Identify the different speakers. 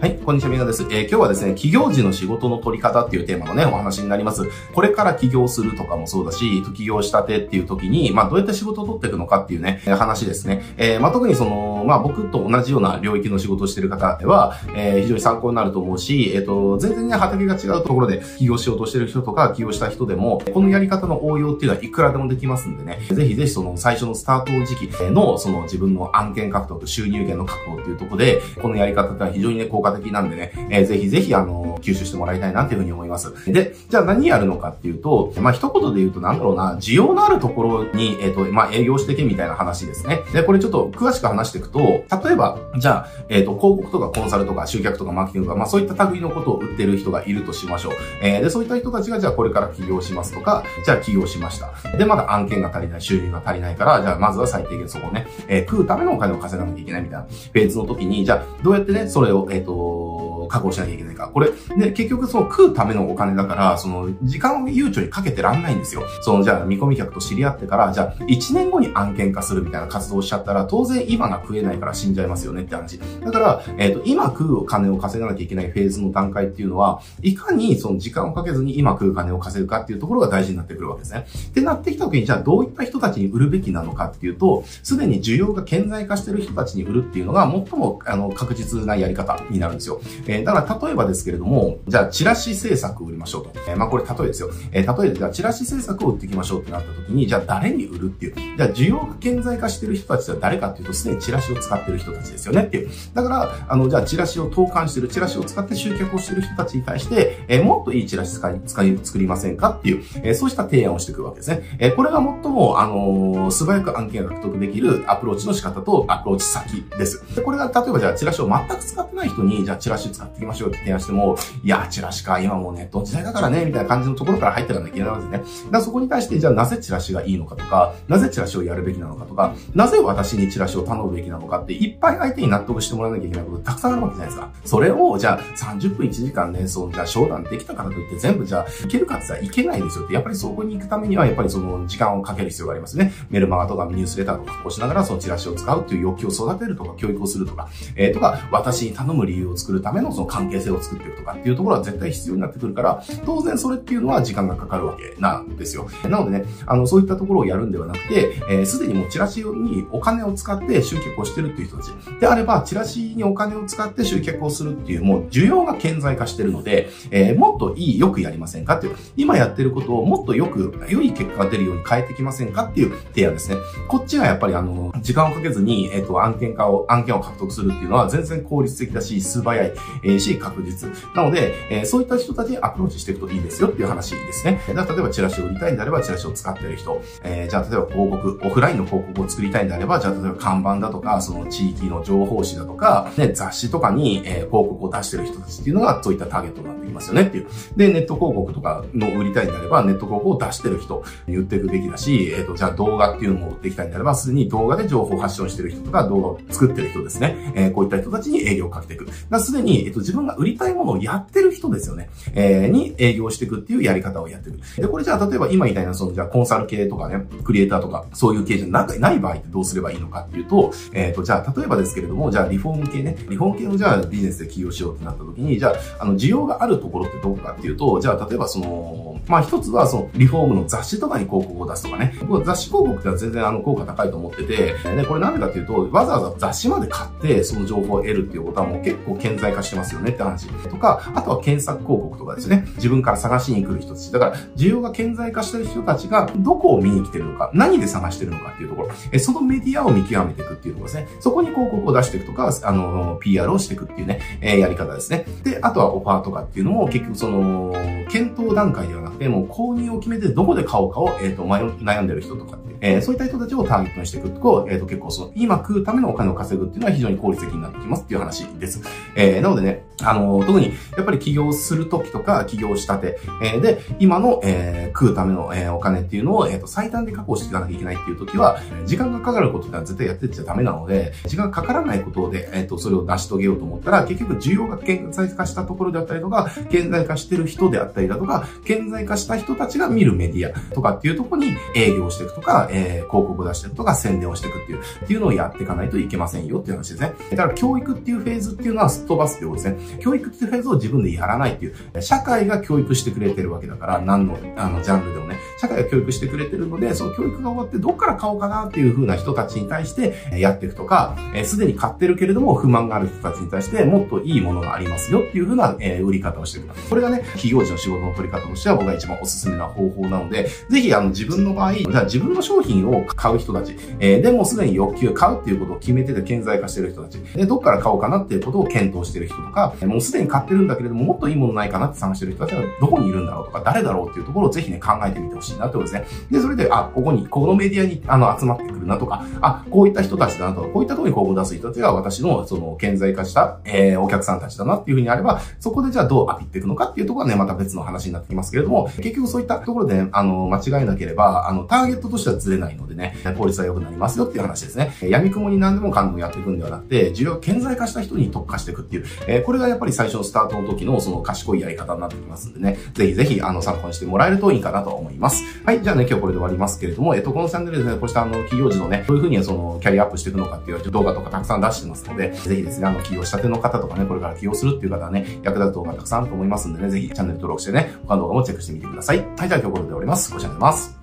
Speaker 1: はい、こんにちは、みんなです。えー、今日はですね、起業時の仕事の取り方っていうテーマのね、お話になります。これから起業するとかもそうだし、起業したてっていう時に、まあ、どうやって仕事を取っていくのかっていうね、話ですね。えー、まあ、特にその、まあ、僕と同じような領域の仕事をしてる方では、えー、非常に参考になると思うし、えっ、ー、と、全然ね、畑が違うところで起業しようとしてる人とか、起業した人でも、このやり方の応用っていうのはいくらでもできますんでね、ぜひぜひその最初のスタート時期の、その自分の案件獲得、収入源の確保っていうところで、このやり方ってのは非常にね、効果的なんでね、えー、ぜひぜひ、あの、吸収してもらいたいなっていうふうに思います。で、じゃあ何やるのかっていうと、まあ、一言で言うとなんだろうな、需要のあるところに、えっ、ー、と、まあ、営業してけみたいな話ですね。で、これちょっと詳しく話していくと、例えば、じゃあ、えっ、ー、と、広告とかコンサルとか集客とかマーケティングとか、まあ、そういった類のことを売ってる人がいるとしましょう。えー、で、そういった人たちが、じゃあこれから起業しますとか、じゃあ起業しました。で、まだ案件が足りない、収入が足りないから、じゃあまずは最低限そこをね、えー、食うためのお金を稼がなきゃいけないみたいなフェーズの時に、じゃあ、どうやってね、それを、えっ、と、確保しなきゃいけないか。これ、で、結局その食うためのお金だから、その、時間を悠長にかけてらんないんですよ。その、じゃあ、見込み客と知り合ってから、じゃあ、1年後に案件化するみたいな活動をしちゃったら、当然今が食えないから死んじゃいますよねって話。だから、えっ、ー、と、今食うお金を稼がなきゃいけないフェーズの段階っていうのは、いかにその時間をかけずに今食う金を稼ぐかっていうところが大事になってくるわけですね。ってなってきた時に、じゃあどういった人たちに売るべきなのかっていうと、すでに需要が顕在化してる人たちに売るっていうのが最も、あの、確実なやり方になるんですよ。えー、だから例えばですけれども、じゃあチラシ制作を売りましょうと。えー、まあこれ例えですよ。えー、例えでじゃあチラシ制作を売っていきましょうってなった時に、じゃあ誰に売るっていう。じゃあ需要が顕在化してる人たちは誰かっていうと、すでにチラシを使ってる人たちですよねっていう。だから、あの、じゃあチラシを投函してる、チラシを使って集客をしてる人たちに対して、えー、もっといいチラシ使い、使い、作りませんかっていう、えー、そうした提案をしてくるわけですね。えー、これが最も、あのー、素早く案件が獲得できるアプローチの仕方とアプローチ先です。で、これが例えばじゃあチラシを全く使ってない人に、じゃあチラシ使っていきましょうって提案しても、いや、チラシか、今もうネット時代だからね、みたいな感じのところから入っていかなきゃいけないわけですね。そこに対して、じゃあなぜチラシがいいのかとか、なぜチラシをやるべきなのかとか、なぜ私にチラシを頼むべきなのかって、いっぱい相手に納得してもらわなきゃいけないことたくさんあるわけじゃないですか。それを、じゃあ30分1時間ね、そう、じゃあ商談できたからといって全部じゃあいけるかって言ったらいけないですよって、やっぱりそこに行くためには、やっぱりその時間をかける必要がありますね。メルマガとかニュースレターとかこうしながら、そのチラシを使うっていう欲求を育てるとか、教育をするとか、えー、とか、私に頼む理由を作るためのその関係性を作っていくとかっていうところは絶対必要になってくるから、当然それっていうのは時間がかかるわけなんですよ。なのでね、あの、そういったところをやるんではなくて、す、えー、で、にもうチラシにお金を使って集客をしてるっていう人たちであれば、チラシにお金を使って集客をするっていう、もう需要が顕在化してるので、えー、もっといい、よくやりませんかっていう、今やってることをもっとよく、良い結果が出るように変えてきませんかっていう提案ですね。こっちがやっぱりあの、時間をかけずに、えっ、ー、と、案件化を、案件を獲得するっていうのは全然効率的だし、素早い、えー、し、確実。なので、えー、そういった人たちにアプローチしていくといいですよっていう話ですね。だから例えばチラシを売りたいんであれば、チラシを使ってる人。え、じゃあ例えば広告、オフラインの広告を作りたいんであれば、じゃあ例えば看板だとか、その地域の情報誌だとか、ね、雑誌とかに、え、広告を出してる人たちっていうのが、そういったターゲットになってきますよねっていう。で、ネット広告とかの売りたいんであれば、ネット広告を出してる人に売っていくべきだし、えっ、と、じゃあ動画っていうのを売っていきたいんであれば、すでに動画で情報発信してる人とか、動画を作ってる人ですね。え、こういった人たちに営業をかけていく。すでに、えっ、ー、と、自分が売りたいものをやってる人ですよね。えー、に営業していくっていうやり方をやっていく。で、これじゃあ、例えば今みたいな、その、じゃあコンサル系とかね、クリエイターとか、そういう系じゃない場合ってどうすればいいのかっていうと、えっ、ー、と、じゃあ、例えばですけれども、じゃあ、リフォーム系ね、リフォーム系のじゃあ、ビジネスで起業しようってなった時に、じゃあ、あの、需要があるところってどこかっていうと、じゃあ、例えばその、まあ、一つは、その、リフォームの雑誌とかに広告を出すとかね、僕は雑誌広告ってのは全然あの、効果高いと思ってて、ね、これなんでかっていうと、わざわざ雑誌まで買って、その情報を得るっていうことはもう結構顕在化してますますよねって話。とか、あとは検索広告とかですね。自分から探しに来る人たち。だから、需要が顕在化してる人たちが、どこを見に来てるのか、何で探してるのかっていうところ、えそのメディアを見極めていくっていうところですね。そこに広告を出していくとか、あの、PR をしていくっていうね、えやり方ですね。で、あとはオファーとかっていうのも、結局その、検討段階ではなくて、もう購入を決めてどこで買おうかを、えっ、ー、と、悩んでる人とか、えー、そういった人たちをターゲットにしていくと、えっ、ー、と、結構その、今食うためのお金を稼ぐっていうのは非常に効率的になってきますっていう話です。えー、なのでね、あの、特に、やっぱり起業するときとか、起業したて、えー、で、今の、えー、食うための、えー、お金っていうのを、えっ、ー、と、最短で確保していかなきゃいけないっていうときは、時間がかかることってのは絶対やってっちゃダメなので、時間がかからないことで、えっ、ー、と、それを成し遂げようと思ったら、結局需要が顕在化したところであったりとか、顕在化してる人であったりだとか、顕在化した人たちが見るメディアとかっていうところに営業していくとか、えー、広告を出していくとか、宣伝をしていくっていう、っていうのをやっていかないといけませんよっていう話ですね。だから教育っていうフェーズっていうのはすっ飛ばすってことですね。教育っていうフェーズを自分でやらないっていう、社会が教育してくれてるわけだから、何の、あの、ジャンルでもね、社会が教育してくれてるので、その教育が終わってどっから買おうかなっていう風な人たちに対してやっていくとか、す、で、に買ってるけれども不満がある人たちに対してもっといいものがありますよっていう風な、え売り方をしていく。これがね、企業時の仕事の取り方としては僕が一番おすすめな方法なので、ぜひあの自分の場合、じゃあ自分の商商品を買う人たち、えー、でもすでに欲求、買うっていうことを決めてて顕在化してる人たち、で、どっから買おうかなっていうことを検討してる人とか、もうすでに買ってるんだけれども、もっといいものないかなって探してる人たちはどこにいるんだろうとか、誰だろうっていうところをぜひね、考えてみてほしいなってことですね。で、それで、あ、ここに、このメディアに、あの、集まってくるなとか、あ、こういった人たちだなとか、こういったところに広告出す人たちが私の、その、顕在化した、えー、お客さんたちだなっていうふうにあれば、そこでじゃあどうアピっていくのかっていうところはね、また別の話になってきますけれども、結局そういったところで、ね、あの、間違いなければ、あの、ターゲットとしてはずれないのでね、効率は良くなりますよっていう話ですね。闇雲に何でもかんでもやっていくんではなくて、需要顕在化した人に特化していくっていう、えー、これがやっぱり最初のスタートの時のその賢いやり方になってきますんでね、ぜひぜひ、あの、参考にしてもらえるといいかなと思います。はい、じゃあね、今日これで終わりますけれども、えっと、このチャンネルですね、こうしたあの、企業時のね、どういうふうにその、キャリアアップしていくのかっていう動画とかたくさん出してますので、ぜひですね、あの、起業したての方とかね、これから起業するっていう方はね、役立つ動画たくさんあると思いますんでね、ぜひチャンネル登録してね、他の動画もチェックしてみてください。はい、じゃあ今日これで終わります。ご視聴ありがとうございます。